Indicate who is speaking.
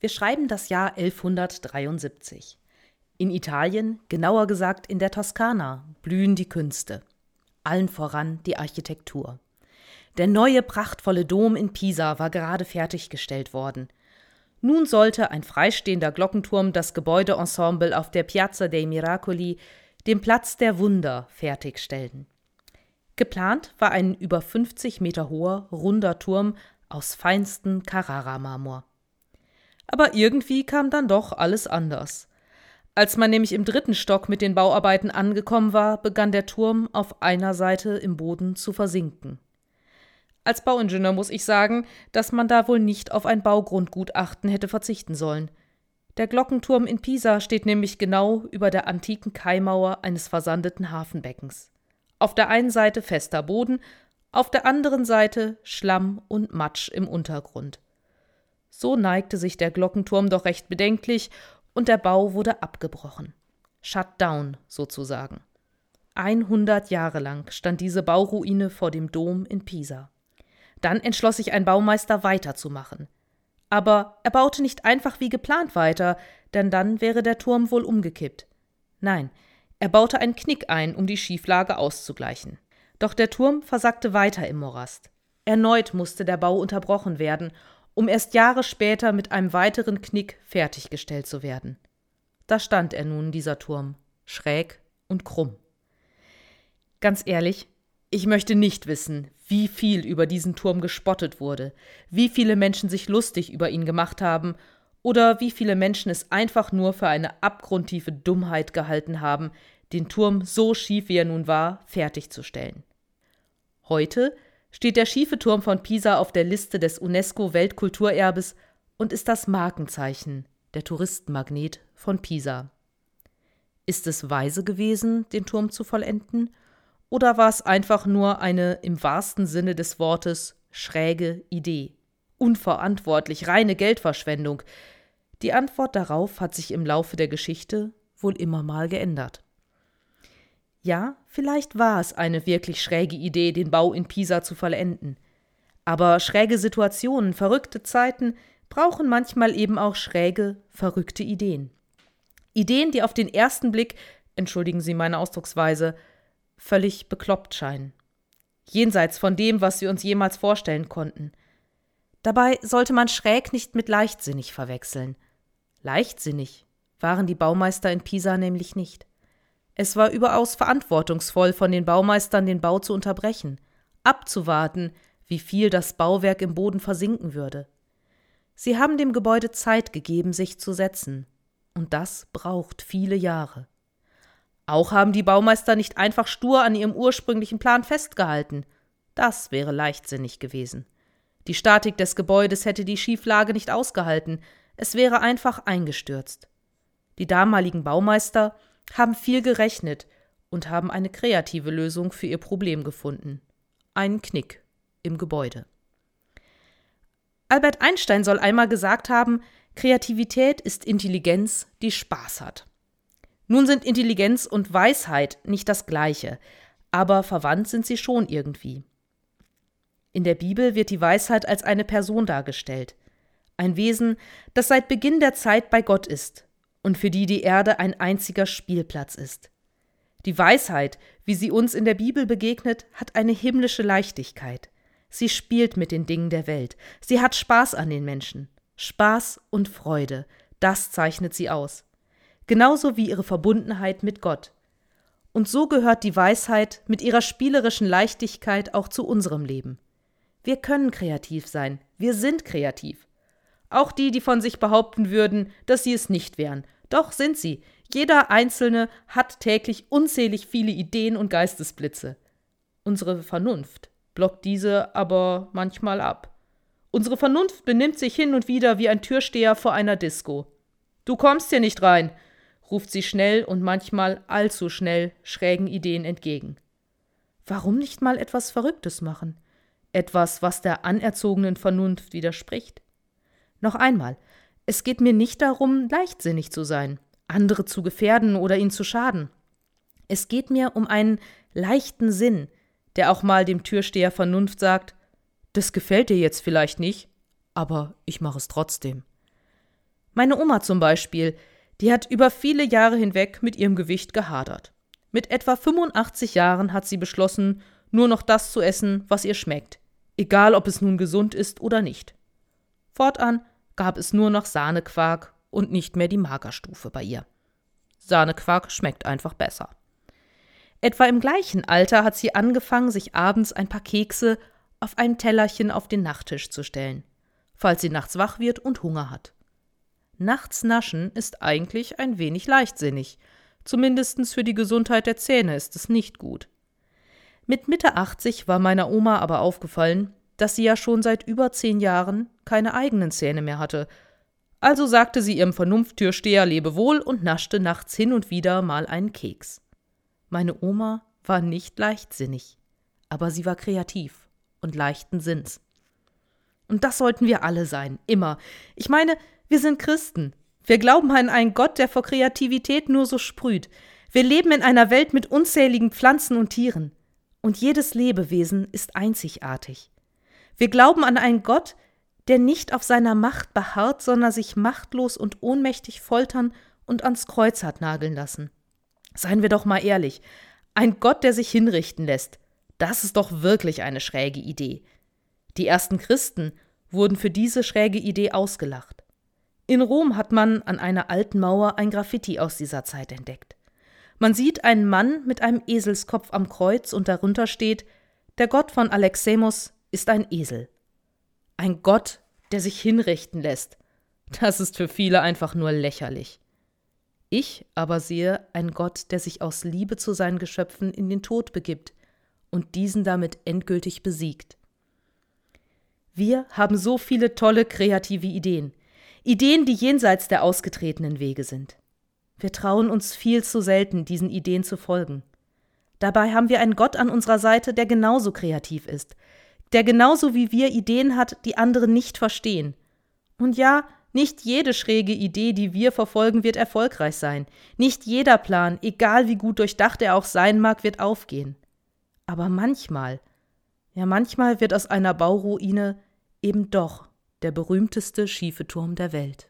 Speaker 1: Wir schreiben das Jahr 1173. In Italien, genauer gesagt in der Toskana, blühen die Künste. Allen voran die Architektur. Der neue prachtvolle Dom in Pisa war gerade fertiggestellt worden. Nun sollte ein freistehender Glockenturm das Gebäudeensemble auf der Piazza dei Miracoli, dem Platz der Wunder, fertigstellen. Geplant war ein über 50 Meter hoher, runder Turm aus feinstem Carrara-Marmor. Aber irgendwie kam dann doch alles anders. Als man nämlich im dritten Stock mit den Bauarbeiten angekommen war, begann der Turm auf einer Seite im Boden zu versinken. Als Bauingenieur muss ich sagen, dass man da wohl nicht auf ein Baugrundgutachten hätte verzichten sollen. Der Glockenturm in Pisa steht nämlich genau über der antiken Kaimauer eines versandeten Hafenbeckens. Auf der einen Seite fester Boden, auf der anderen Seite Schlamm und Matsch im Untergrund. So neigte sich der Glockenturm doch recht bedenklich und der Bau wurde abgebrochen. Shut down sozusagen. 100 Jahre lang stand diese Bauruine vor dem Dom in Pisa. Dann entschloss sich ein Baumeister weiterzumachen. Aber er baute nicht einfach wie geplant weiter, denn dann wäre der Turm wohl umgekippt. Nein, er baute einen Knick ein, um die Schieflage auszugleichen. Doch der Turm versackte weiter im Morast. Erneut musste der Bau unterbrochen werden um erst Jahre später mit einem weiteren Knick fertiggestellt zu werden. Da stand er nun, dieser Turm, schräg und krumm. Ganz ehrlich, ich möchte nicht wissen, wie viel über diesen Turm gespottet wurde, wie viele Menschen sich lustig über ihn gemacht haben oder wie viele Menschen es einfach nur für eine abgrundtiefe Dummheit gehalten haben, den Turm so schief wie er nun war, fertigzustellen. Heute steht der schiefe Turm von Pisa auf der Liste des UNESCO-Weltkulturerbes und ist das Markenzeichen, der Touristenmagnet von Pisa. Ist es weise gewesen, den Turm zu vollenden, oder war es einfach nur eine im wahrsten Sinne des Wortes schräge Idee? Unverantwortlich, reine Geldverschwendung. Die Antwort darauf hat sich im Laufe der Geschichte wohl immer mal geändert. Ja, vielleicht war es eine wirklich schräge Idee, den Bau in Pisa zu vollenden. Aber schräge Situationen, verrückte Zeiten brauchen manchmal eben auch schräge, verrückte Ideen. Ideen, die auf den ersten Blick, entschuldigen Sie meine Ausdrucksweise, völlig bekloppt scheinen. Jenseits von dem, was wir uns jemals vorstellen konnten. Dabei sollte man schräg nicht mit leichtsinnig verwechseln. Leichtsinnig waren die Baumeister in Pisa nämlich nicht. Es war überaus verantwortungsvoll von den Baumeistern, den Bau zu unterbrechen, abzuwarten, wie viel das Bauwerk im Boden versinken würde. Sie haben dem Gebäude Zeit gegeben, sich zu setzen. Und das braucht viele Jahre. Auch haben die Baumeister nicht einfach stur an ihrem ursprünglichen Plan festgehalten. Das wäre leichtsinnig gewesen. Die Statik des Gebäudes hätte die Schieflage nicht ausgehalten, es wäre einfach eingestürzt. Die damaligen Baumeister haben viel gerechnet und haben eine kreative Lösung für ihr Problem gefunden. Einen Knick im Gebäude. Albert Einstein soll einmal gesagt haben, Kreativität ist Intelligenz, die Spaß hat. Nun sind Intelligenz und Weisheit nicht das gleiche, aber verwandt sind sie schon irgendwie. In der Bibel wird die Weisheit als eine Person dargestellt, ein Wesen, das seit Beginn der Zeit bei Gott ist und für die die Erde ein einziger Spielplatz ist. Die Weisheit, wie sie uns in der Bibel begegnet, hat eine himmlische Leichtigkeit. Sie spielt mit den Dingen der Welt. Sie hat Spaß an den Menschen. Spaß und Freude, das zeichnet sie aus. Genauso wie ihre Verbundenheit mit Gott. Und so gehört die Weisheit mit ihrer spielerischen Leichtigkeit auch zu unserem Leben. Wir können kreativ sein, wir sind kreativ. Auch die, die von sich behaupten würden, dass sie es nicht wären. Doch sind sie. Jeder Einzelne hat täglich unzählig viele Ideen und Geistesblitze. Unsere Vernunft blockt diese aber manchmal ab. Unsere Vernunft benimmt sich hin und wieder wie ein Türsteher vor einer Disco. Du kommst hier nicht rein, ruft sie schnell und manchmal allzu schnell schrägen Ideen entgegen. Warum nicht mal etwas Verrücktes machen? Etwas, was der anerzogenen Vernunft widerspricht? Noch einmal, es geht mir nicht darum, leichtsinnig zu sein, andere zu gefährden oder ihnen zu schaden. Es geht mir um einen leichten Sinn, der auch mal dem Türsteher Vernunft sagt, das gefällt dir jetzt vielleicht nicht, aber ich mache es trotzdem. Meine Oma zum Beispiel, die hat über viele Jahre hinweg mit ihrem Gewicht gehadert. Mit etwa 85 Jahren hat sie beschlossen, nur noch das zu essen, was ihr schmeckt, egal ob es nun gesund ist oder nicht. Fortan gab es nur noch Sahnequark und nicht mehr die Magerstufe bei ihr. Sahnequark schmeckt einfach besser. Etwa im gleichen Alter hat sie angefangen, sich abends ein paar Kekse auf ein Tellerchen auf den Nachttisch zu stellen, falls sie nachts wach wird und Hunger hat. Nachts naschen ist eigentlich ein wenig leichtsinnig, zumindest für die Gesundheit der Zähne ist es nicht gut. Mit Mitte 80 war meiner Oma aber aufgefallen, dass sie ja schon seit über zehn Jahren keine eigenen Zähne mehr hatte. Also sagte sie ihrem Vernunfttürsteher Lebewohl und naschte nachts hin und wieder mal einen Keks. Meine Oma war nicht leichtsinnig, aber sie war kreativ und leichten Sinns. Und das sollten wir alle sein, immer. Ich meine, wir sind Christen. Wir glauben an einen Gott, der vor Kreativität nur so sprüht. Wir leben in einer Welt mit unzähligen Pflanzen und Tieren. Und jedes Lebewesen ist einzigartig. Wir glauben an einen Gott, der nicht auf seiner Macht beharrt, sondern sich machtlos und ohnmächtig foltern und ans Kreuz hat nageln lassen. Seien wir doch mal ehrlich, ein Gott, der sich hinrichten lässt, das ist doch wirklich eine schräge Idee. Die ersten Christen wurden für diese schräge Idee ausgelacht. In Rom hat man an einer alten Mauer ein Graffiti aus dieser Zeit entdeckt. Man sieht einen Mann mit einem Eselskopf am Kreuz und darunter steht: Der Gott von Alexemos ist ein Esel. Ein Gott, der sich hinrichten lässt. Das ist für viele einfach nur lächerlich. Ich aber sehe einen Gott, der sich aus Liebe zu seinen Geschöpfen in den Tod begibt und diesen damit endgültig besiegt. Wir haben so viele tolle kreative Ideen, Ideen, die jenseits der ausgetretenen Wege sind. Wir trauen uns viel zu selten, diesen Ideen zu folgen. Dabei haben wir einen Gott an unserer Seite, der genauso kreativ ist, der genauso wie wir Ideen hat, die andere nicht verstehen. Und ja, nicht jede schräge Idee, die wir verfolgen, wird erfolgreich sein. Nicht jeder Plan, egal wie gut durchdacht er auch sein mag, wird aufgehen. Aber manchmal, ja manchmal wird aus einer Bauruine eben doch der berühmteste schiefe Turm der Welt.